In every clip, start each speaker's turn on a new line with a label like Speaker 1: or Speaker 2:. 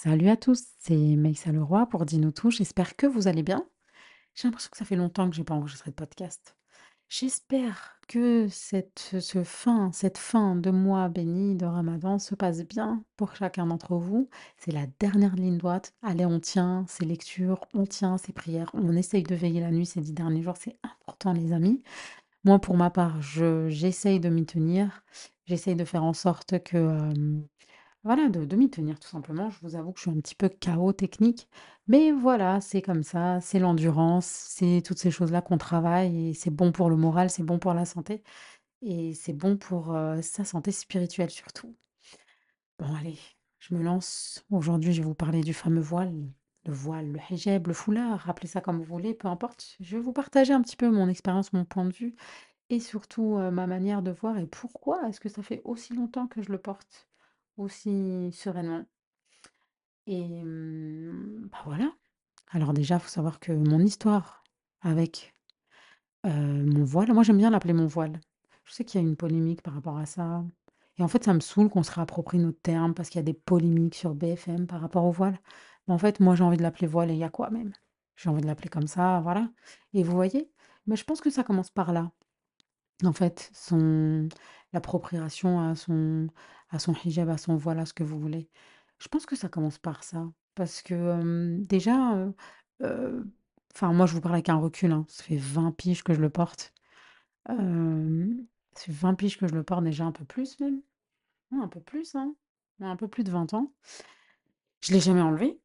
Speaker 1: Salut à tous, c'est Maïssa Leroy pour Dino Tout. J'espère que vous allez bien. J'ai l'impression que ça fait longtemps que j'ai pas enregistré de podcast. J'espère que cette, ce fin, cette fin de mois béni de Ramadan se passe bien pour chacun d'entre vous. C'est la dernière ligne droite. Allez, on tient ses lectures, on tient ses prières, on essaye de veiller la nuit ces dix derniers jours. C'est important, les amis. Moi, pour ma part, je, j'essaye de m'y tenir. J'essaye de faire en sorte que, euh, voilà, de de m'y tenir tout simplement. Je vous avoue que je suis un petit peu chaos technique, mais voilà, c'est comme ça, c'est l'endurance, c'est toutes ces choses-là qu'on travaille et c'est bon pour le moral, c'est bon pour la santé et c'est bon pour, heu, sa santé spirituelle surtout. Bon allez, je me lance. Aujourd'hui, je vais vous parler du fameux voile, le voile, le hijab, le foulard, appelez ça comme vous voulez, peu importe. Je vais vous partager un petit peu mon expérience, mon point de vue et surtout, heu, ma manière de voir et pourquoi est-ce que ça fait aussi longtemps que je le porte aussi sereinement. Et mmh, bah, voilà. Alors déjà, faut savoir que mon histoire avec, mon voile moi j'aime bien l'appeler mon voile. Je sais qu'il y a une polémique par rapport à ça et en fait, ça me saoule qu'on se réapproprie notre terme parce qu'il y a des polémiques sur BFM par rapport au voile. Mais en fait, moi, j'ai envie de l'appeler voile et il y a quoi même? J'ai envie de l'appeler comme ça, voilà et vous voyez? Mais je pense que ça commence par là. En fait, son l'appropriation à son à son hijab, à son voile, à ce que vous voulez. Je pense que ça commence par ça. Parce que, déjà, moi, je vous parle avec un recul, hein. Ça fait 20 piges que je le porte. Hem, ça fait 20 piges que je le porte, déjà un peu plus même. Un peu plus, hein. Un peu plus de 20 ans. Je l'ai jamais enlevé.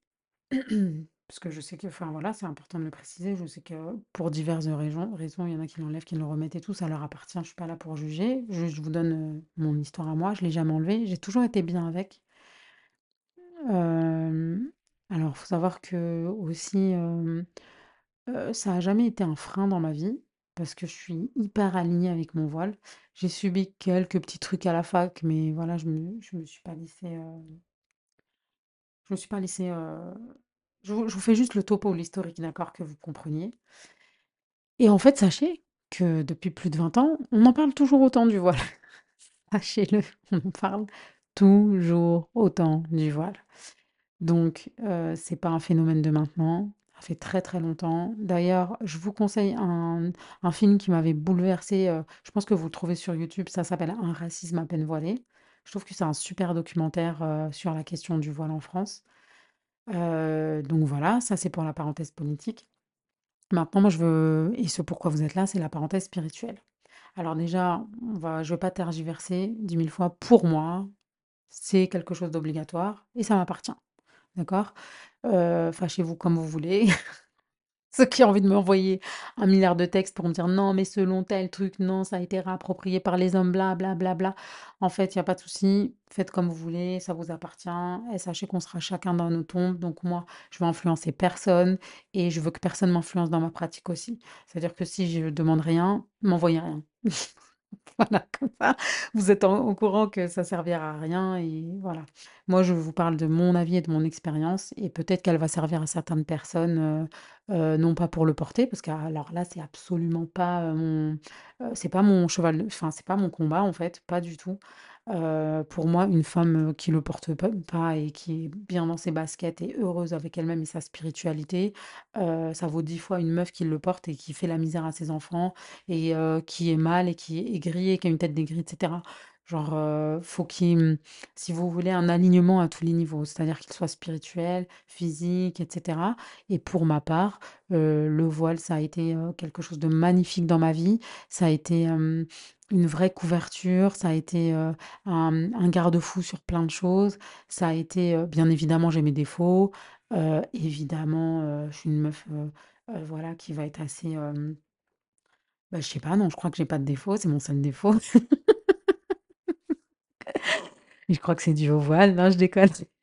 Speaker 1: Parce que je sais que, enfin voilà, c'est important de le préciser. Je sais que pour diverses raisons, raisons, il y en a qui l'enlèvent, qui le remettent et tout, ça leur appartient. Je suis pas là pour juger. Je, vous donne euh, mon histoire à moi. Je l'ai jamais enlevé. J'ai toujours été bien avec. Euh, alors, faut savoir que aussi, euh, euh, ça a jamais été un frein dans ma vie parce que je suis hyper alignée avec mon voile. J'ai subi quelques petits trucs à la fac, mais voilà, je me, je me suis pas laissée, euh, je me suis pas laissée Je vous fais juste le topo, l'historique, d'accord? Que vous compreniez et en fait, sachez que depuis plus de 20 ans, on en parle toujours autant du voile. Sachez-le, on en parle toujours autant du voile. Donc, heu, c'est pas un phénomène de maintenant, ça fait très, très longtemps. D'ailleurs, je vous conseille un un film qui m'avait bouleversée, heu, je pense que vous le trouvez sur YouTube, ça s'appelle «Un racisme à peine voilé». Je trouve que c'est un super documentaire, heu, sur la question du voile en France. Heu, donc voilà, ça c'est pour la parenthèse politique. Maintenant, moi je veux et ce pourquoi vous êtes là, c'est la parenthèse spirituelle. Alors déjà, on va je vais pas tergiverser 10 000 fois. Pour moi, c'est quelque chose d'obligatoire et ça m'appartient. D'accord? Heu, fâchez-vous comme vous voulez. Ceux qui ont envie de m'envoyer un milliard de textes pour me dire: «Non, mais selon tel truc, non, ça a été réapproprié par les hommes, bla bla bla bla». En fait, il y a pas de souci, faites comme vous voulez, ça vous appartient et sachez qu'on sera chacun dans nos tombes. Donc moi, je vais influencer personne et je veux que personne m'influence dans ma pratique aussi. C'est-à-dire que si je demande rien, m'envoyez rien. Voilà, comme ça, vous êtes au courant que ça servira à rien et voilà. Moi, je vous parle de mon avis et de mon expérience et peut-être qu'elle va servir à certaines personnes, heu heu, non pas pour le porter parce que alors là, c'est absolument pas, heu, c'est pas mon cheval enfin, c'est pas mon combat, en fait, pas du tout. Heu, pour moi, une femme, qui le porte pas et qui est bien dans ses baskets et heureuse avec elle-même et sa spiritualité, heu, ça vaut 10 fois une meuf qui le porte et qui fait la misère à ses enfants et heu, qui est mal et qui est aigri et qui a une tête d'aigri et cetera. Genre, heu, faut qu'il, mmh, si vous voulez, un alignement à tous les niveaux, c'est-à-dire qu'il soit spirituel, physique et cetera et pour ma part, le voile, ça a été, quelque chose de magnifique dans ma vie. Ça a été, une vraie couverture, ça a été, un garde-fou sur plein de choses. Ça a été, bien évidemment, j'ai mes défauts, évidemment, je suis une meuf, voilà, qui va être assez, bah, je sais pas, non, je crois que j'ai pas de défaut, c'est mon seul défaut. Je crois que c'est dû au voile, non, je déconne.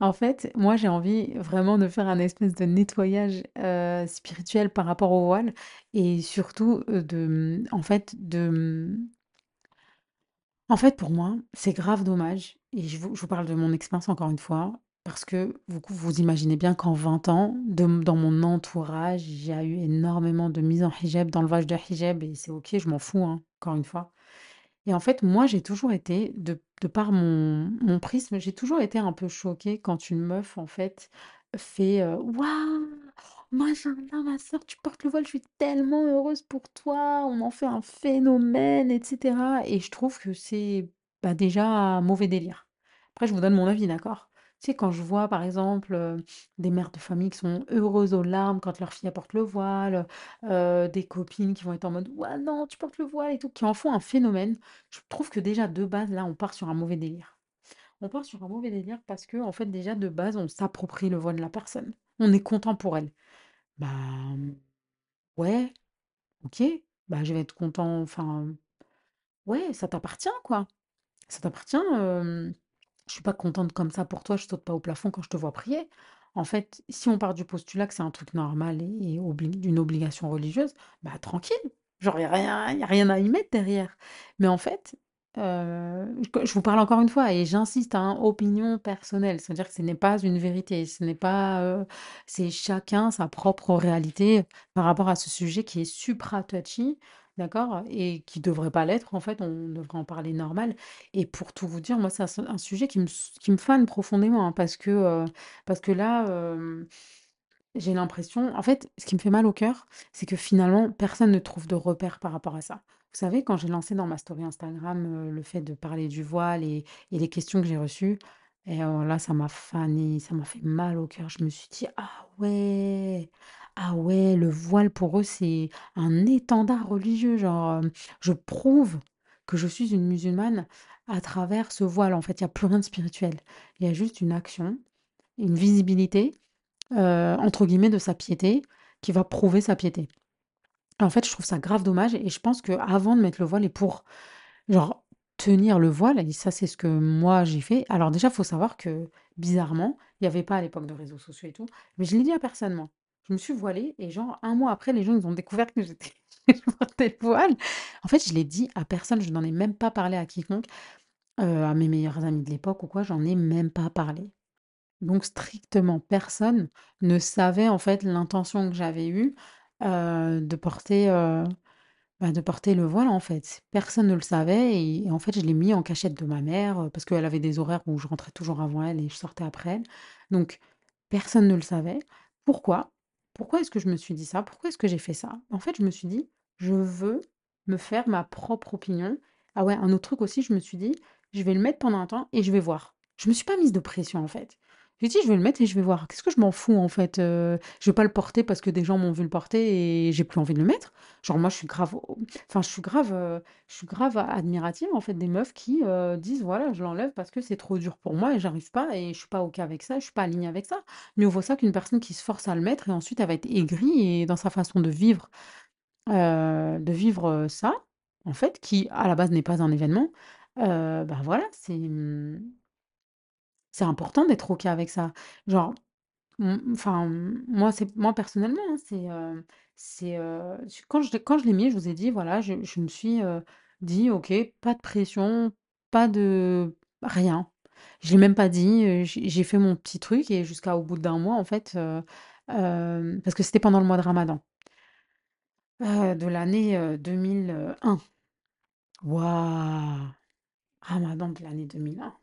Speaker 1: En fait, moi, j'ai envie vraiment de faire un espèce de nettoyage, heu, spirituel par rapport au voile et surtout, heu, de, en fait, de, En fait, pour moi, c'est grave dommage et je vous je vous parle de mon expérience encore une fois, parce que vous vous imaginez bien qu'en 20 ans, dans mon entourage, il y a eu énormément de mise en hijab, d'enlevage de hijab et c'est OK, je m'en fous, hein, encore une fois. Et en fait, moi, j'ai toujours été, de, par mon, prisme, j'ai toujours été un peu choquée quand une meuf, en fait, fait Waouh, machallah, ma soeur, tu portes le voile, je suis tellement heureuse pour toi, on en fait un phénomène, etc. Et je trouve que c'est bah, déjà un mauvais délire. Après, je vous donne mon avis, d'accord? Tu sais, quand je vois, par exemple, euh, des mères de famille qui sont heureuses aux larmes quand leur fille apporte le voile, euh, des copines qui vont être en mode «Ouais, non, tu portes le voile» et tout, qui en font un phénomène. Je trouve que déjà, de base, là, on part sur un mauvais délire. On part sur un mauvais délire parce que, en fait, déjà, de base, on s'approprie le voile de la personne. On est content pour elle. Bah, ouais, ok, bah, je vais être content, enfin, ouais, ça t'appartient, quoi. Ça t'appartient. euh, je suis pas contente comme ça pour toi, je saute pas au plafond quand je te vois prier. En fait, si on part du postulat que c'est un truc normal et, d'une obligation religieuse, bah tranquille. Genre, il n'y a rien, a rien à y mettre derrière. Mais en fait, euh, je vous parle encore une fois et j'insiste à une opinion personnelle. C'est-à-dire que ce n'est pas une vérité. Ce n'est pas. euh, c'est chacun sa propre réalité par rapport à ce sujet qui est supra touchy. D'accord? Et qui devrait pas l'être, en fait, on devrait en parler normal. Et pour tout vous dire, moi, c'est un, sujet qui me, qui me fane profondément, hein, parce que, euh, parce que là, euh, j'ai l'impression, en fait, ce qui me fait mal au cœur, c'est que finalement, personne ne trouve de repère par rapport à ça. Vous savez, quand j'ai lancé dans ma story Instagram euh, le fait de parler du voile et, et les questions que j'ai reçues, et euh, là, ça m'a fané, ça m'a fait mal au cœur. Je me suis dit, ah ouais, ah ouais, le voile pour eux, c'est un étendard religieux. Genre, je prouve que je suis une musulmane à travers ce voile. En fait, il n'y a plus rien de spirituel. Il y a juste une action, une visibilité entre guillemets, de sa piété, qui va prouver sa piété. En fait, je trouve ça grave dommage et je pense qu'avant de mettre le voile et pour, genre, tenir le voile et ça, c'est ce que moi j'ai fait. Alors déjà, faut savoir que, bizarrement, il y avait pas à l'époque de réseaux sociaux et tout, mais je l'ai dit à personne, moi. Je me suis voilée et genre un mois après, les gens, ils ont découvert que j'étais je portais le voile. En fait, je l'ai dit à personne, je n'en ai même pas parlé à quiconque, heu, à mes meilleurs amis de l'époque ou quoi, j'en ai même pas parlé. Donc strictement personne ne savait en fait l'intention que j'avais eue, heu, de porter, heu, bah, de porter le voile en fait. Personne ne le savait et en fait je l'ai mis en cachette de ma mère, parce qu'elle avait des horaires où je rentrais toujours avant elle et je sortais après elle. Donc personne ne le savait. Pourquoi? Pourquoi est-ce que je me suis dit ça? Pourquoi est-ce que j'ai fait ça? En fait, je me suis dit: «Je veux me faire ma propre opinion». Ah ouais, un autre truc aussi, je me suis dit: «Je vais le mettre pendant un temps et je vais voir». Je me suis pas mise de pression en fait. J'ai dit: «Je vais le mettre et je vais voir». Qu'est-ce que je m'en fous en fait? Heu, je vais pas le porter parce que des gens m'ont vu le porter et j'ai plus envie de le mettre. Genre moi je suis grave enfin je suis grave, heu, je suis grave admirative en fait des meufs qui, heu, disent: «Voilà, je l'enlève parce que c'est trop dur pour moi et j'arrive pas et je suis pas OK avec ça, je suis pas alignée avec ça». Mieux vaut ça qu'une personne qui se force à le mettre et ensuite elle va être aigrie et dans sa façon de vivre, heu, de vivre, ça, en fait, qui à la base n'est pas un événement, bah voilà, c'est, mmh, c'est important d'être OK avec ça. Genre enfin, moi, c'est moi personnellement, hein, c'est, heu, c'est, heu, j quand je l'ai quand je l'ai mis, je vous ai dit, voilà, je je me suis, heu, dit: «OK, pas de pression, pas de rien». Je l'ai même pas dit, j'ai fait mon petit truc et jusqu'à au bout d'un mois, en fait, parce que c'était pendant le mois de ramadan, de l'année, heu, 2001. Waouh! Ramadan de l'année 2001.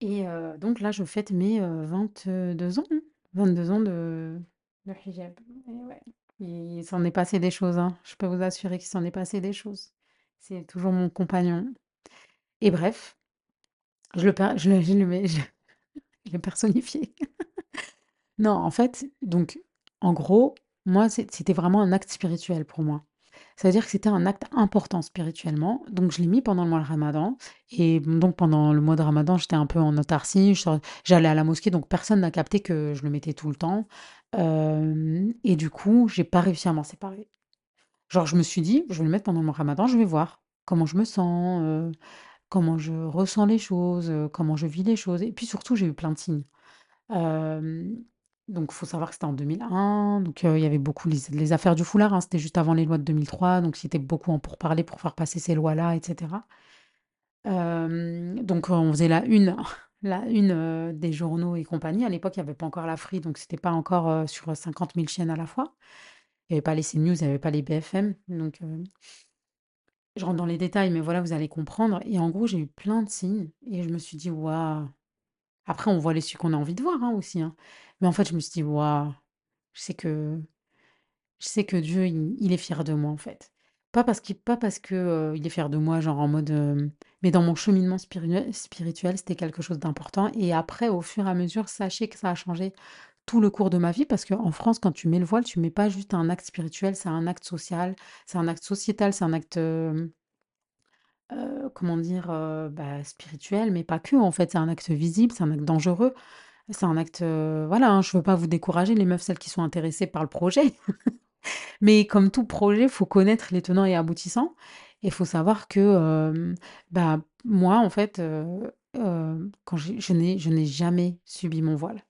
Speaker 1: Et donc là, je fête mes, heu, 22 ans, hein, deux ans de de hijab et ouais, il s'en est passé des choses, hein. Je peux vous assurer qu'il s'en est passé des choses. C'est toujours mon compagnon et bref, je le per je le le je l'ai personnifié. Non, en fait, donc en gros, moi, c'était vraiment un acte spirituel pour moi. Ça veut dire que c'était un acte important spirituellement, donc je l'ai mis pendant le mois de Ramadan. Et donc pendant le mois de Ramadan, j'étais un peu en autarcie, j'allais à la mosquée, donc personne n'a capté que je le mettais tout le temps, hem et du coup, j'ai pas réussi à m'en séparer. Genre, je me suis dit: «Je vais le mettre pendant le mois de Ramadan, je vais voir comment je me sens, heu, comment je ressens les choses, heu, comment je vis les choses» et puis surtout, j'ai eu plein de signes. Donc il faut savoir que c'était en 2001, donc il y avait beaucoup les affaires du foulard, hein, c'était juste avant les lois de 2003, donc c'était beaucoup en pourparlers pour faire passer ces lois-là et cetera. Hem, donc on faisait la une la une, des journaux et compagnie. À l'époque, il y avait pas encore la Free, donc c'était pas encore, sur, cinquante mille chaînes à la fois. Il y avait pas les CNews, il y avait pas les BFM, donc Je rentre dans les détails, mais voilà, vous allez comprendre et en gros, j'ai eu plein de signes et je me suis dit: «Waouh!» Après on voit les celui qu'on a envie de voir, hein, aussi, hein, mais en fait, je me suis dit: «Waouh! Je sais que je sais que Dieu, il est fier de moi, en fait». Pas parce qu'il il est fier de moi, genre en mode, hem mais dans mon cheminement spirituel c'était quelque chose d'important et après, au fur et à mesure, sachez que ça a changé tout le cours de ma vie parce qu'en France, quand tu mets le voile, tu mets pas juste un acte spirituel, c'est un acte social, c'est un acte sociétal, c'est un acte, hem, heu, comment dire? Heu, bah, spirituel, mais pas que, en fait. C'est un acte visible, c'est un acte dangereux, c'est un acte, heu, voilà, hein, je veux pas vous décourager les meufs, celles qui sont intéressées par le projet. Mais comme tout projet, faut connaître les tenants et aboutissants et faut savoir que, bah, moi, en fait, quand je je n'ai jamais subi mon voile.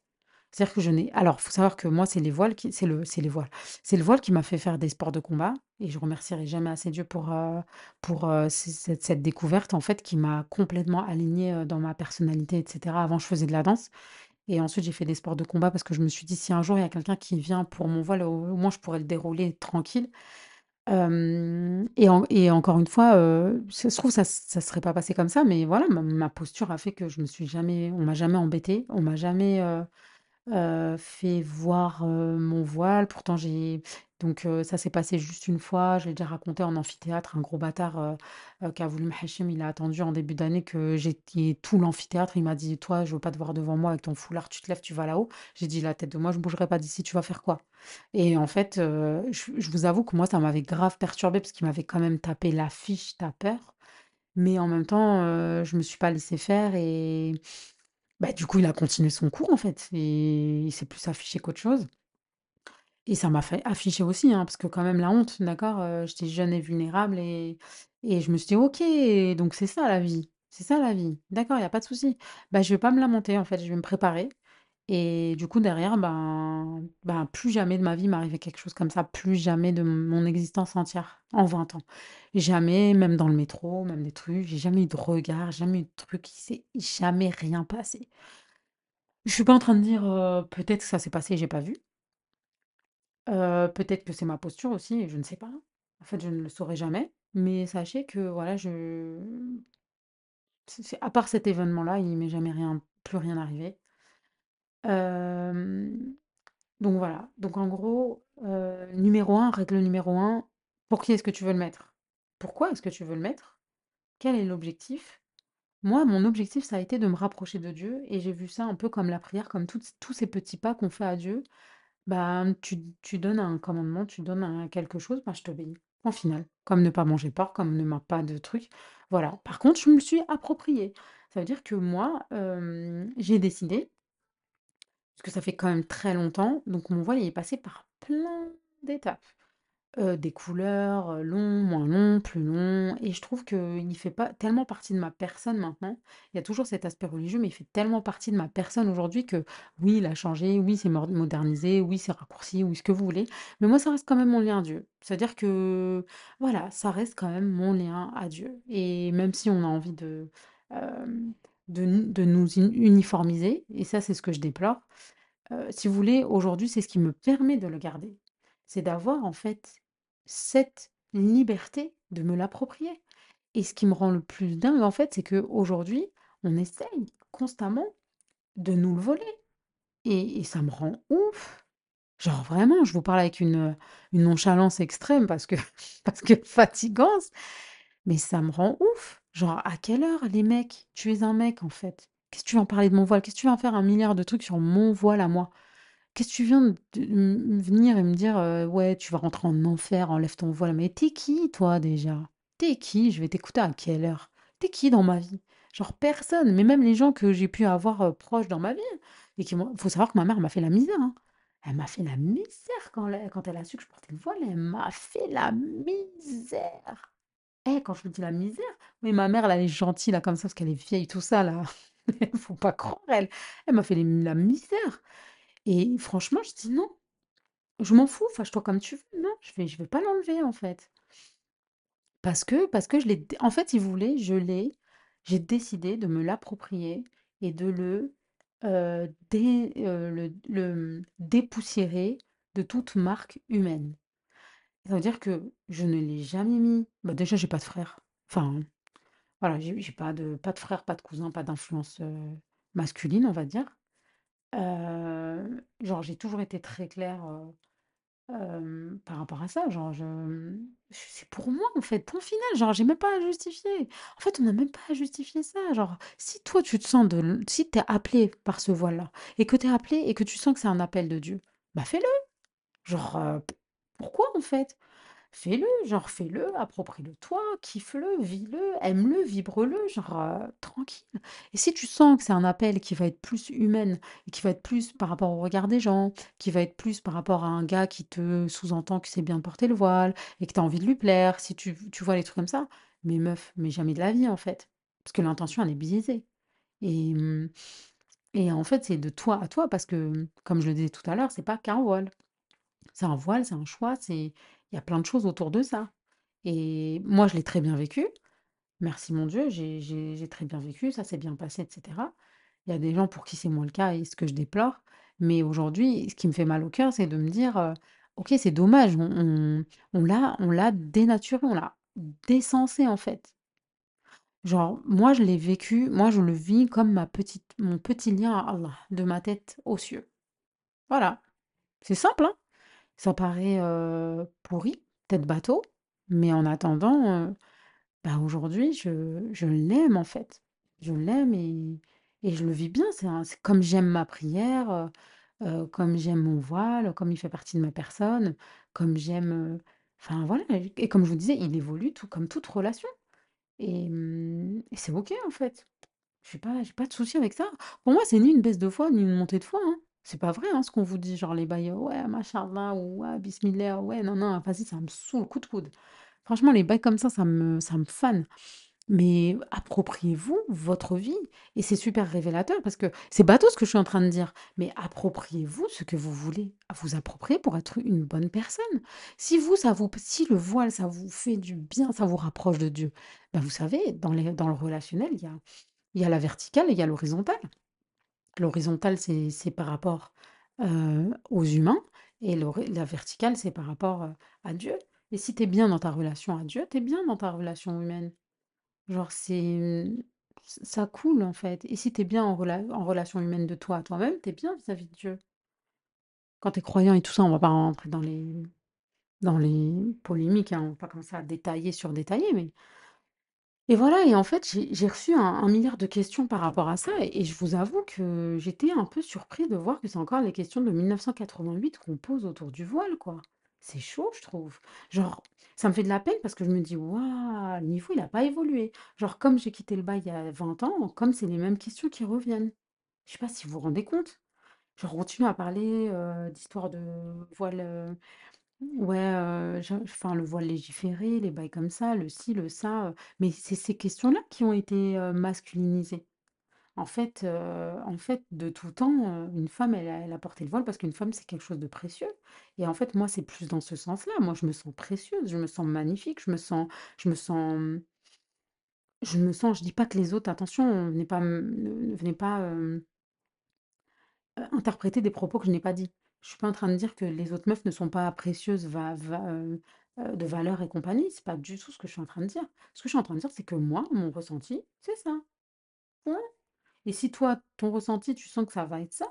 Speaker 1: C'est-à-dire que je n'ai alors, faut savoir que moi, c'est les voiles qui c'est le c'est les voiles, c'est le voile qui m'a fait faire des sports de combat et je remercierai jamais assez Dieu pour, heu pour, heu, c cette découverte, en fait, qui m'a complètement alignée, heu, dans ma personnalité et cetera. Avant, je faisais de la danse et ensuite j'ai fait des sports de combat parce que je me suis dit: «Si un jour il y a quelqu'un qui vient pour mon voile, au moins je pourrais le dérouler tranquille». Et et encore une fois, heu, ça se trouve, ça ça serait pas passé comme ça, mais voilà, ma posture a fait que je me suis jamais on m'a jamais embêtée, on m'a jamais, heu, fait voir, heu, mon voile. Pourtant j'ai donc heu, ça s'est passé juste une fois, je l'ai déjà raconté en amphithéâtre, un gros bâtard, qui a voulu me hachim, il a attendu en début d'année que j'étais tout l'amphithéâtre, il m'a dit: «Toi, je veux pas te voir devant moi avec ton foulard, tu te lèves, tu vas là-haut». J'ai dit: «La tête de moi, je bougerai pas d'ici, tu vas faire quoi?» et en fait, je vous avoue que moi, ça m'avait grave perturbée parce qu'il m'avait quand même tapé l'affiche «Tu as peur», mais en même temps, heu, je me suis pas laissée faire et bah, du coup, il a continué son cours, en fait et il s'est plus affiché qu'autre chose et ça m'a fait afficher aussi, hein, parce que quand même la honte, d'accord? J'étais jeune et vulnérable et et je me suis dit: «OK, donc c'est ça la vie, c'est ça la vie. D'accord, il y a pas de souci. Bah, je vais pas me lamenter, en fait, je vais me préparer» et du coup, derrière, ben ben, plus jamais de ma vie m'arrivait quelque chose comme ça, plus jamais de mon existence entière, en 20 ans. Jamais, même dans le métro, même des trucs, j'ai jamais eu de regard, jamais eu de truc, il s'est jamais rien passé. Je suis pas en train de dire, peut-être que ça s'est passé et j'ai pas vu. Peut-être que c'est ma posture aussi je ne sais pas. En fait, je ne le saurai jamais, mais sachez que voilà, je à part cet événement-là, il m'est jamais rien plus rien arrivé. Donc voilà, donc en gros, numéro un, règle numéro un, pour qui est-ce que tu veux le mettre? Pourquoi est-ce que tu veux le mettre? Quel est l'objectif? Moi, mon objectif, ça a été de me rapprocher de Dieu et j'ai vu ça un peu comme la prière, comme tous ces petits pas qu'on fait à Dieu Bah, tu tu donnes un commandement, tu donnes quelque chose, bah, je t'obéis. Point final. Comme ne pas manger porc, comme ne ma pas de trucs. Voilà. Par contre, je me suis approprié. Ça veut dire que moi, j'ai décidé, parce que ça fait quand même très longtemps, donc mon voile, il est passé par plein d'étapes. Des couleurs, longs, moins longs, plus longs et je trouve qu'il fait pas tellement partie de ma personne maintenant. Il y a toujours cet aspect religieux, mais il fait tellement partie de ma personne aujourd'hui que oui, il a changé, oui, c'est modernisé, oui, c'est raccourci, oui, ce que vous voulez, mais moi, ça reste quand même mon lien à Dieu. C'est-à-dire que, voilà, ça reste quand même mon lien à Dieu et même si on a envie de, de de nous uni uniformiser et ça, c'est ce que je déplore, Heu, si vous voulez, aujourd'hui, c'est ce qui me permet de le garder. C'est d'avoir, en fait, cette liberté de me l'approprier et ce qui me rend le plus dingue, en fait, c'est qu'aujourd'hui, on essaye constamment de nous le voler et et ça me rend ouf! Genre vraiment, je vous parle avec une, une nonchalance extrême parce que parce que fatigance, mais ça me rend ouf! Genre, à quelle heure les mecs? Tu es un mec, en fait? Qu'est-ce que tu viens parler de mon voile? Qu'est-ce que tu viens faire un milliard de trucs sur mon voile à moi? Qu'est-ce que tu viens de venir et me dire, heu: «Ouais, tu vas rentrer en enfer, enlève ton voile». Mais tu es qui toi déjà? Tu es qui? Je vais t'écouter à quelle heure? Tu es qui dans ma vie? Genre personne, mais même les gens que j'ai pu avoir, heu, proches dans ma vie et qui faut savoir que ma mère m'a fait la misère, hein. Elle m'a fait la misère quand quand elle a su que je portais le voile, elle m'a fait la misère. Eh, quand je vous dis la misère, mais ma mère elle est gentille là comme ça parce qu'elle est vieille tout ça là. Faut pas croire elle. Elle m'a fait la misère. Et franchement, je dis: «Non, je m'en fous, fâche-toi comme tu veux, non, je vais vais pas l'enlever, en fait». Parce que parce que je l'ai en fait, si vous voulez, je l'ai j'ai décidé de me l'approprier et de le, le, mmh, dépoussiérer de toute marque humaine. Ça veut dire que je ne l'ai jamais mis. Bah, déjà, j'ai pas de frère. Enfin, voilà, j'ai pas de pas de frère, pas de cousin, pas d'influence, masculine, on va dire. Genre, j'ai toujours été très claire, par rapport à ça. Genre, je, mmh, c'est pour moi, en fait, point final. Genre, j'ai même pas à justifier. En fait, on n'a même pas à justifier ça. Genre, si toi, tu te sens de si tu es appelé par ce voile-là et que tu es appelé et que tu sens que c'est un appel de Dieu, bah, fais-le. Genre, pourquoi, en fait? Fais-le, genre fais-le, approprie-le-toi, kiffe-le, vis-le, aime-le, vibre-le, genre tranquille. Et si tu sens que c'est un appel qui va être plus humaine, qui va être plus par rapport au regard des gens, qui va être plus par rapport à un gars qui te sous-entend que c'est bien de porter le voile, et que tu as envie de lui plaire, si tu, vois les trucs comme ça, mais meuf, mais jamais de la vie en fait. Parce que l'intention, elle est biaisée. Et, hum, et en fait, c'est de toi à toi, parce que, comme je le disais tout à l'heure, c'est pas qu'un voile. C'est un voile, c'est un choix, c'est il y a plein de choses autour de ça. Et moi, je l'ai très bien vécu. Merci mon Dieu, j'ai très bien vécu, ça s'est bien passé, et cetera. Il y a des gens pour qui c'est moins le cas et ce que je déplore. Mais aujourd'hui, ce qui me fait mal au cœur, c'est de me dire, «OK, c'est dommage, on on on l'a on l'a dénaturé, on l'a décensé, en fait». Genre, moi, je l'ai vécu, moi, je le vis comme ma petite mon petit lien à Allah, de ma tête aux cieux. Voilà, c'est simple, hein? Ça paraît, pourri, peut-être bateau, mais en attendant, bah, aujourd'hui, je je l'aime, en fait. Je l'aime et et je le vis bien. C'est comme j'aime ma prière, comme j'aime mon voile, comme il fait partie de ma personne, comme j'aime, enfin voilà et et comme je vous disais, il évolue tout comme toute relation et mmh et c'est OK, en fait. J'ai pas j'ai pas de souci avec ça. Pour moi, c'est ni une baisse de foi, ni une montée de foi, hein. C'est pas vrai, hein, ce qu'on vous dit, genre les bails, ouais, machallah ou ouais, bismillah, ouais, non, non, vas-y, ça me saoule, coup de coude. Franchement, les bails comme ça, ça me, ça me fane. Mais appropriez-vous votre vie. Et c'est super révélateur parce que c'est bateau ce que je suis en train de dire. Mais appropriez-vous ce que vous voulez vous approprier pour être une bonne personne. Si vous, ça vous, si le voile, ça vous fait du bien, ça vous rapproche de Dieu, ben vous savez, dans les, dans le relationnel, il y a, il y a la verticale et il y a l'horizontale. L'horizontale, c'est par rapport, heu, aux humains et la verticale, c'est par rapport, heu, à Dieu et si tu es bien dans ta relation à Dieu, tu es bien dans ta relation humaine. Genre c'est, ça coule, en fait et si tu es bien en relation humaine de toi à toi-même, tu es bien vis-à-vis de Dieu. Quand tu es croyant et tout ça, on va pas rentrer dans les dans les polémiques, hein, on va pas commencer à détailler sur détailler, mais Et voilà, et en fait, j'ai reçu un, milliard de questions par rapport à ça, et, et je vous avoue que j'étais un peu surpris de voir que c'est encore les questions de 1988 qu'on pose autour du voile, quoi. C'est chaud, je trouve. Genre, ça me fait de la peine parce que je me dis, waouh, le niveau, il n'a pas évolué. Genre, comme j'ai quitté le bail il y a 20 ans, comme c'est les mêmes questions qui reviennent. Je sais pas si vous vous rendez compte. Genre, on continue à parler euh, d'histoire de voile. euh, Ouais, enfin, le voile légiféré, les bails comme ça, le ci, le ça, mais c'est ces questions-là qui ont été, masculinisées. En fait, en fait, de tout temps, une femme, elle a elle a porté le voile parce qu'une femme, c'est quelque chose de précieux et en fait, moi, c'est plus dans ce sens-là. Moi, je me sens précieuse, je me sens magnifique, je me sens je me sens, je me sens je dis pas que les autres attention, venez pas ne ne venez pas, interpréter des propos que je n'ai pas dit. Je suis pas en train de dire que les autres meufs ne sont pas précieuses, heu heu, de valeur et compagnie, c'est pas du tout ce que je suis en train de dire. Ce que je suis en train de dire, c'est que moi, mon ressenti, c'est ça. Et si toi, ton ressenti, tu sens que ça va être ça,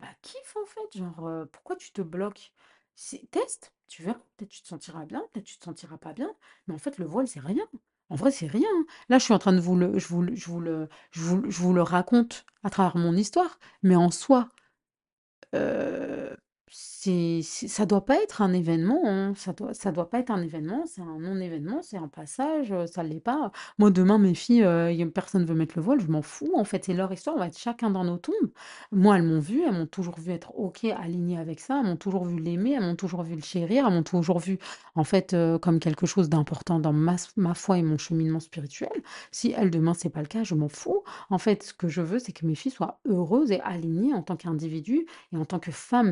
Speaker 1: bah kiffe en fait, genre, heu, pourquoi tu te bloques? C'est teste, tu verras, peut-être tu te sentiras bien, peut-être tu te sentiras pas bien, mais en fait le voile c'est rien. En vrai c'est rien. Là je suis en train de vous le je vous je vous le je vous je vous le raconte à travers mon histoire, mais en soi Heu, c'est ça doit pas être un événement, hein, ça doit ça doit pas être un événement, c'est un non-événement, c'est un passage, heu, ça l'est pas. Moi, demain, mes filles, heu, y a personne veut mettre le voile, je m'en fous, en fait, c'est leur histoire, on va être chacun dans nos tombes. Moi, elles m'ont vu, elles m'ont toujours vu être OK, alignées avec ça, elles m'ont toujours vu l'aimer, elles m'ont toujours vu le chérir, elles m'ont toujours vu, en fait, comme quelque chose d'important dans ma ma foi et mon cheminement spirituel. Si elles, demain, c'est pas le cas, je m'en fous. En fait, ce que je veux, c'est que mes filles soient heureuses et alignées en tant qu'individus et en tant que femme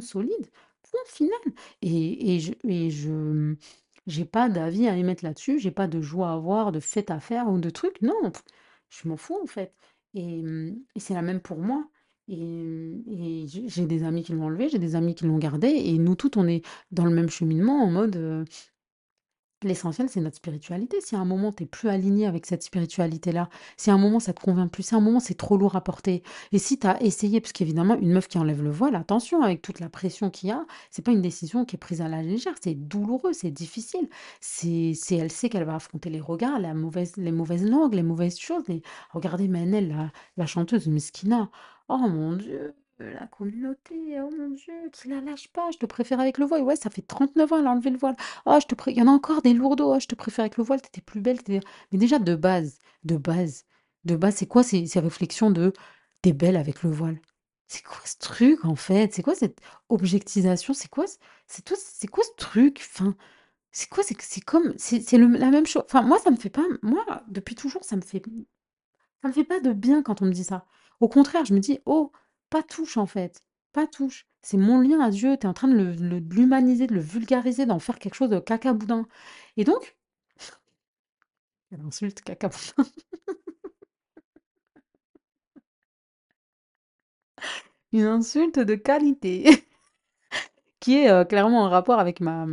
Speaker 1: solide, point final. Et, je, j'ai pas d'avis à émettre là-dessus, j'ai pas de joie à avoir, de fête à faire ou de trucs, non, je m'en fous en fait. Et, c'est la même pour moi. Et, j'ai des amis qui l'ont enlevé, j'ai des amis qui l'ont gardé, et nous toutes, on est dans le même cheminement en mode, euh, L'essentiel, c'est notre spiritualité. Si à un moment, tu plus aligné avec cette spiritualité-là, si à un moment, ça te convient plus, si à un moment, c'est trop lourd à porter, et si tu as essayé, parce qu'évidemment, une meuf qui enlève le voile, attention, avec toute la pression qu'il y a, c'est pas une décision qui est prise à la légère, c'est douloureux, c'est difficile. C'est, elle sait qu'elle va affronter les regards, la mauvaise, les mauvaises langues, les mauvaises choses. Regardez Manel, la, la chanteuse Miskina. Oh mon Dieu, la communauté, oh mon Dieu, qui la lâche pas, je te préfère avec le voile. Ouais, ça fait 39 ans, elle a enlevé le voile. Oh, je te pré... Il y en a encore des lourdeaux, oh, je te préfère avec le voile, t'étais plus belle. Mais déjà, de base, de base, de base, c'est quoi ces, ces réflexions de t'es belle avec le voile? C'est quoi ce truc, en fait? C'est quoi cette objectisation? C'est quoi, ce- c'est toi, c'est quoi ce truc? C'est quoi? C'est comme, c'est la même chose. Enfin, moi, ça me fait pas, moi, depuis toujours, ça me fait ça me fait pas de bien quand on me dit ça. Au contraire, je me dis: «Oh, pas touche en fait, pas touche. C'est mon lien à Dieu, tu es en train de le le de l'humaniser, de le vulgariser, d'en faire quelque chose de cacaboudin» et donc quelle insulte, cacaboudin, une insulte de qualité qui est, heu, clairement en rapport avec ma,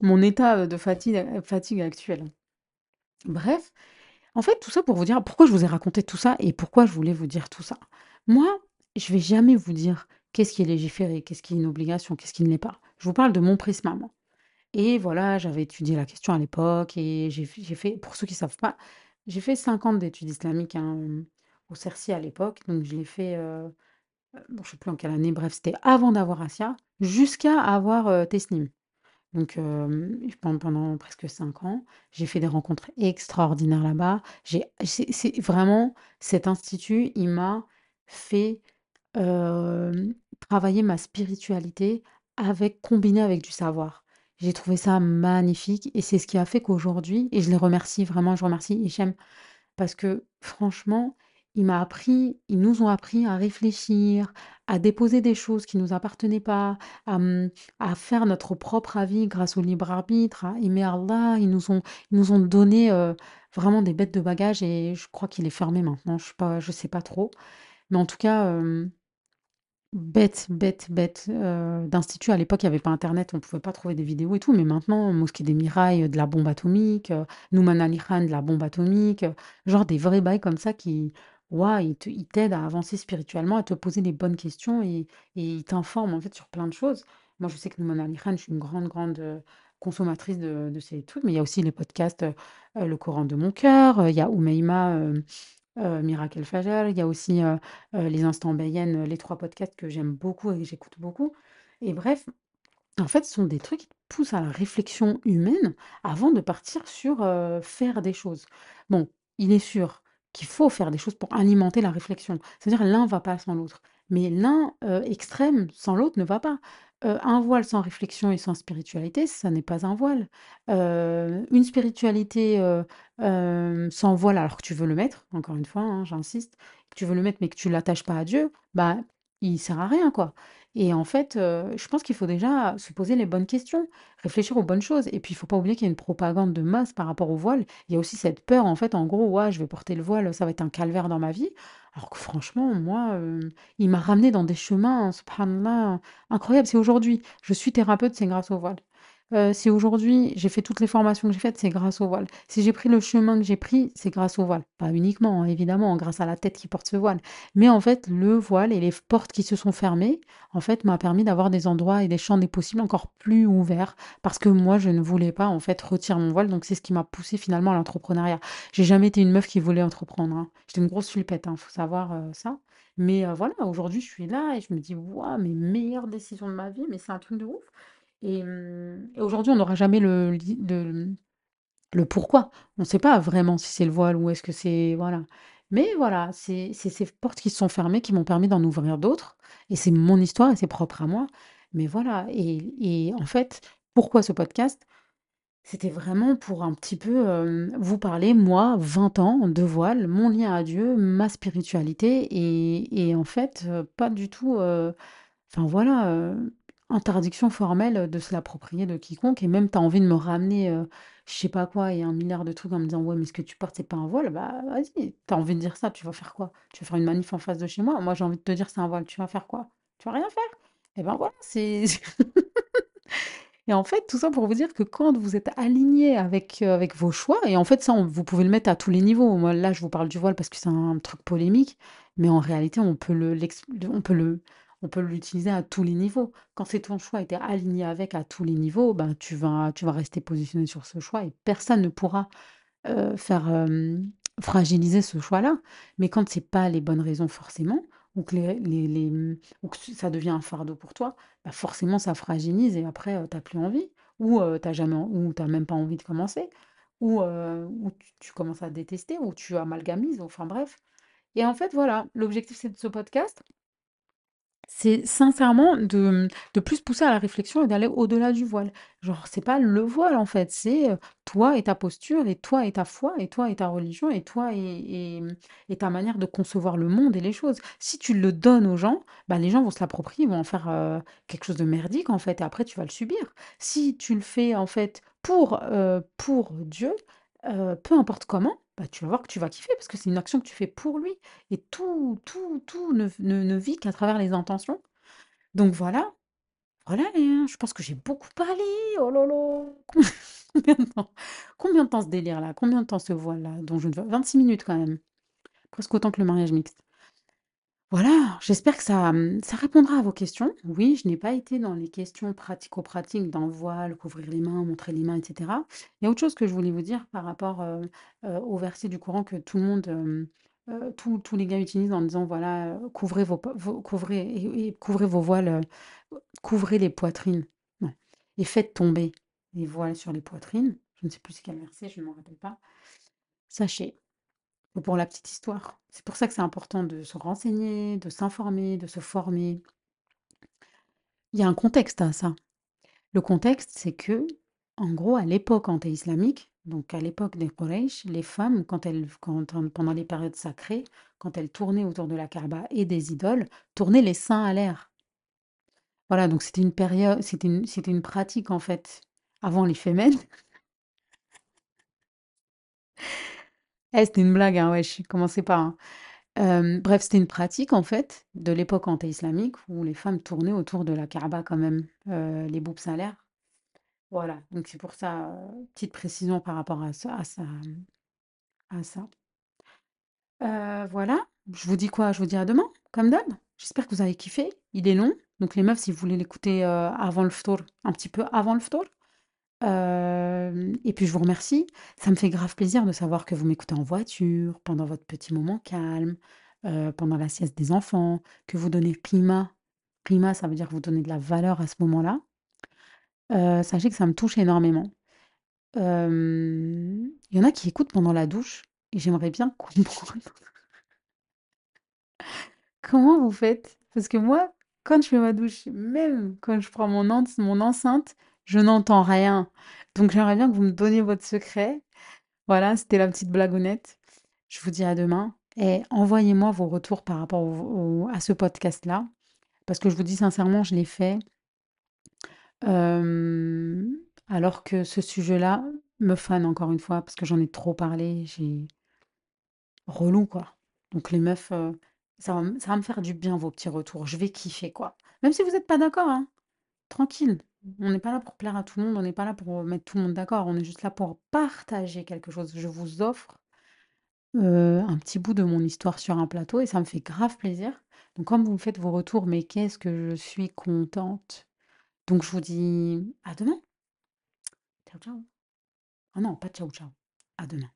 Speaker 1: mon état, de fatigue fatigue actuel. Bref, en fait, tout ça pour vous dire pourquoi je vous ai raconté tout ça et pourquoi je voulais vous dire tout ça. Moi, je vais jamais vous dire qu'est-ce qui est légiféré, qu'est-ce qui est une obligation, qu'est-ce qui ne l'est pas. Je vous parle de mon prisme à moi. Et voilà, j'avais étudié la question à l'époque et j'ai fait pour ceux qui savent pas, j'ai fait 5 ans d'études islamiques, hein, au CERCI à l'époque, donc je l'ai fait, bon, je sais plus en quelle année, bref, c'était avant d'avoir Asia, jusqu'à avoir, heu, Tesnim. Donc, pen pendant presque 5 ans, j'ai fait des rencontres extraordinaires là-bas. Vraiment cet institut, il m'a fait, travailler ma spiritualité avec combiné avec du savoir. J'ai trouvé ça magnifique et c'est ce qui a fait qu'aujourd'hui et je les remercie vraiment, je remercie Hichem parce que franchement, il m'a appris ils nous ont appris à réfléchir, à déposer des choses qui nous appartenaient pas, à, faire notre propre avis grâce au libre arbitre, à aimer Allah. Ils nous ont ils nous ont donné, vraiment des bêtes de bagages et je crois qu'il est fermé maintenant, je je sais pas trop. Mais en tout cas, Bête, bête, bête, heu, d'institut. À l'époque, il y avait pas internet, on pouvait pas trouver des vidéos et tout, mais maintenant, Mosquée des Mirailles, heu, de la bombe atomique, heu, Nouman Ali Khan, de la bombe atomique, genre des vrais bails comme ça qui, waouh, ils t'aident à avancer spirituellement, à te poser les bonnes questions et ils t'informent, en fait, sur plein de choses. Moi, je sais que Nouman Ali Khan, je suis une grande, grande, consommatrice de ces trucs, mais il y a aussi les podcasts, Le Coran de mon cœur, il y a Oumeima, Heu, Miracle Fajal, il y a aussi, heu heu, Les Instants heu, les 3 podcasts que j'aime beaucoup et que j'écoute beaucoup et bref, en fait, ce sont des trucs qui poussent à la réflexion humaine avant de partir sur, faire des choses. Bon, il est sûr qu'il faut faire des choses pour alimenter la réflexion. C'est-à-dire l'un va pas sans l'autre. Mais l'un, extrême sans l'autre ne va pas. Heu, un voile sans réflexion et sans spiritualité, ça n'est pas un voile. Heu, une spiritualité, heu, hem, sans voile alors que tu veux le mettre, encore une fois, hein, j'insiste, tu veux le mettre mais que tu l'attaches pas à Dieu, bah, il sert à rien, quoi. Et en fait, je pense qu'il faut déjà se poser les bonnes questions, réfléchir aux bonnes choses et puis il faut pas oublier qu'il y a une propagande de masse par rapport au voile. Il y a aussi cette peur en fait, en gros: «Ouais, je vais porter le voile, ça va être un calvaire dans ma vie». Alors que franchement, moi, hem, il m'a ramené dans des chemins, subhanallah, incroyables. C'est aujourd'hui, je suis thérapeute, c'est grâce au voile. Heu, si aujourd'hui j'ai fait toutes les formations que j'ai faites, c'est grâce au voile. Si j'ai pris le chemin que j'ai pris, c'est grâce au voile. Pas uniquement, hein, évidemment, grâce à la tête qui porte ce voile. Mais en fait, le voile et les portes qui se sont fermées, en fait, m'a permis d'avoir des endroits et des champs des possibles encore plus ouverts parce que moi, je ne voulais pas, en fait, retirer mon voile. Donc c'est ce qui m'a poussée finalement à l'entrepreneuriat. J'ai jamais été une meuf qui voulait entreprendre, hein. J'étais une grosse flippette, hein, faut savoir, heu, ça. Mais heu, voilà, aujourd'hui, je suis là et je me dis: «Waouh, mes meilleures décisions de ma vie, mais c'est un truc de ouf». Et, mmh, et aujourd'hui, on n'aura jamais le, le, le pourquoi. On ne sait pas vraiment si c'est le voile ou est-ce que c'est... Voilà. Mais voilà, c'est ces portes qui se sont fermées qui m'ont permis d'en ouvrir d'autres. Et c'est mon histoire et c'est propre à moi. Mais voilà. Et, en fait, pourquoi ce podcast? C'était vraiment pour un petit peu euh, vous parler, moi, 20 ans de voile, mon lien à Dieu, ma spiritualité. Et, en fait, euh, pas du tout... euh, Enfin voilà, interdiction formelle de se l'approprier de quiconque et même tu as envie de me ramener, heu, je sais pas quoi et un milliard de trucs en me disant: «Ouais, mais ce que tu portes, c'est pas un voile», bah, vas-y, tu as envie de dire ça, tu vas faire quoi? Tu vas faire une manif en face de chez moi? Moi, j'ai envie de te dire: «C'est un voile», tu vas faire quoi? Tu vas rien faire? Et ben voilà, c'est Et en fait, tout ça pour vous dire que quand vous êtes aligné avec, heu, avec vos choix et en fait ça vous pouvez le mettre à tous les niveaux. Moi là, je vous parle du voile parce que c'est un truc polémique, mais en réalité on peut le on peut le on peut l'utiliser à tous les niveaux. Quand c'est ton choix et tu es aligné avec à tous les niveaux, ben, tu vas tu vas rester positionné sur ce choix et personne ne pourra, heu, faire, fragiliser ce choix-là. Mais quand c'est pas les bonnes raisons forcément, ou que les les ou que ça devient un fardeau pour toi, bah, forcément ça fragilise et après, heu, tu plus envie ou, tu tu même pas envie de commencer ou tu tu commences à détester ou tu amalgamises, enfin bref. Et en fait voilà, l'objectif c'est de ce podcast c'est sincèrement de, de plus pousser à la réflexion et d'aller au-delà du voile. Genre, c'est pas le voile en fait, c'est euh, toi et ta posture, et toi et ta foi, et toi et ta religion, et toi et, et, ta manière de concevoir le monde et les choses. Si tu le donnes aux gens, bah, les gens vont se l'approprier, ils vont en faire euh, quelque chose de merdique en fait, et après tu vas le subir. Si tu le fais en fait pour, euh, pour Dieu, peu importe comment, bah, tu vas voir que tu vas kiffer parce que c'est une action que tu fais pour lui. Et tout, tout, tout ne, ne, ne vit qu'à travers les intentions. Donc voilà, voilà, hein, je pense que j'ai beaucoup parlé. Oh là là. Combien de temps, combien de temps ce délire-là? Combien de temps ce voile-là? dont je ne veux 26 minutes quand même. Presque autant que le mariage mixte. Voilà, j'espère que ça, mmh, ça répondra à vos questions. Oui, je n'ai pas été dans les questions pratico-pratiques dans le voile, couvrir les mains, montrer les mains, etc. Il y a autre chose que je voulais vous dire par rapport au verset du Coran que tout le monde, tous les gars utilisent en disant voilà, couvrez vos, couvrez et, couvrez vos voiles, couvrez les poitrines. Et faites tomber les voiles sur les poitrines. Je ne sais plus c'est quel verset, je ne m'en rappelle pas. Sachez pour la petite histoire. C'est pour ça que c'est important de se renseigner, de s'informer, de se former. Il y a un contexte à ça. Le contexte, c'est que, en gros, à l'époque anté-islamique, donc à l'époque des Quraysh, les femmes, quand elles, quand, pendant les périodes sacrées, quand elles tournaient autour de la Kaaba et des idoles, tournaient les seins à l'air. Voilà, donc c'était une période, c'était une, une pratique en fait avant les femelles. Eh, c'était une blague, hein, ouais, je commençais. Hem, bref, c'était une pratique en fait de l'époque anté-islamique où les femmes tournaient autour de la Kaaba quand même, heu, les boubs salaires. Voilà, donc c'est pour ça, petite précision par rapport à ça à ça, voilà, je vous dis quoi? Je vous dis à demain, comme d'hab. J'espère que vous avez kiffé. Il est long, donc les meufs, si vous voulez l'écouter, avant le ftour, un petit peu avant le ftour. Et puis je vous remercie. Ça me fait grave plaisir de savoir que vous m'écoutez en voiture, pendant votre petit moment calme, pendant la sieste des enfants, que vous donnez prima. Prima, ça veut dire que vous donnez de la valeur à ce moment-là. Sachez que ça me touche énormément. Il y en a qui écoutent pendant la douche et j'aimerais bien comprendre comment vous faites? Parce que moi, quand je fais ma douche, même quand je prends mon mon enceinte, je n'entends rien. Donc j'aimerais bien que vous me donniez votre secret Voilà, c'était la petite blagounette. Je vous dis à demain et envoyez-moi vos retours par rapport à ce podcast-là, parce que je vous dis sincèrement, je l'ai fait alors que ce sujet-là me fane encore une fois, parce que j'en ai trop parlé, j'ai relou quoi. Donc les meufs, euh, ça va, m- ça va me faire du bien vos petits retours, je vais kiffer quoi. Même si vous n'êtes pas d'accord, hein, tranquille. On n'est pas là pour plaire à tout le monde, on n'est pas là pour mettre tout le monde d'accord, on est juste là pour partager quelque chose. Je vous offre heu, un petit bout de mon histoire sur un plateau et ça me fait grave plaisir. Donc comme vous me faites vos retours, mais qu'est-ce que je suis contente. Donc je vous dis à demain. Ciao, ciao. Ah non, pas ciao, ciao. À demain.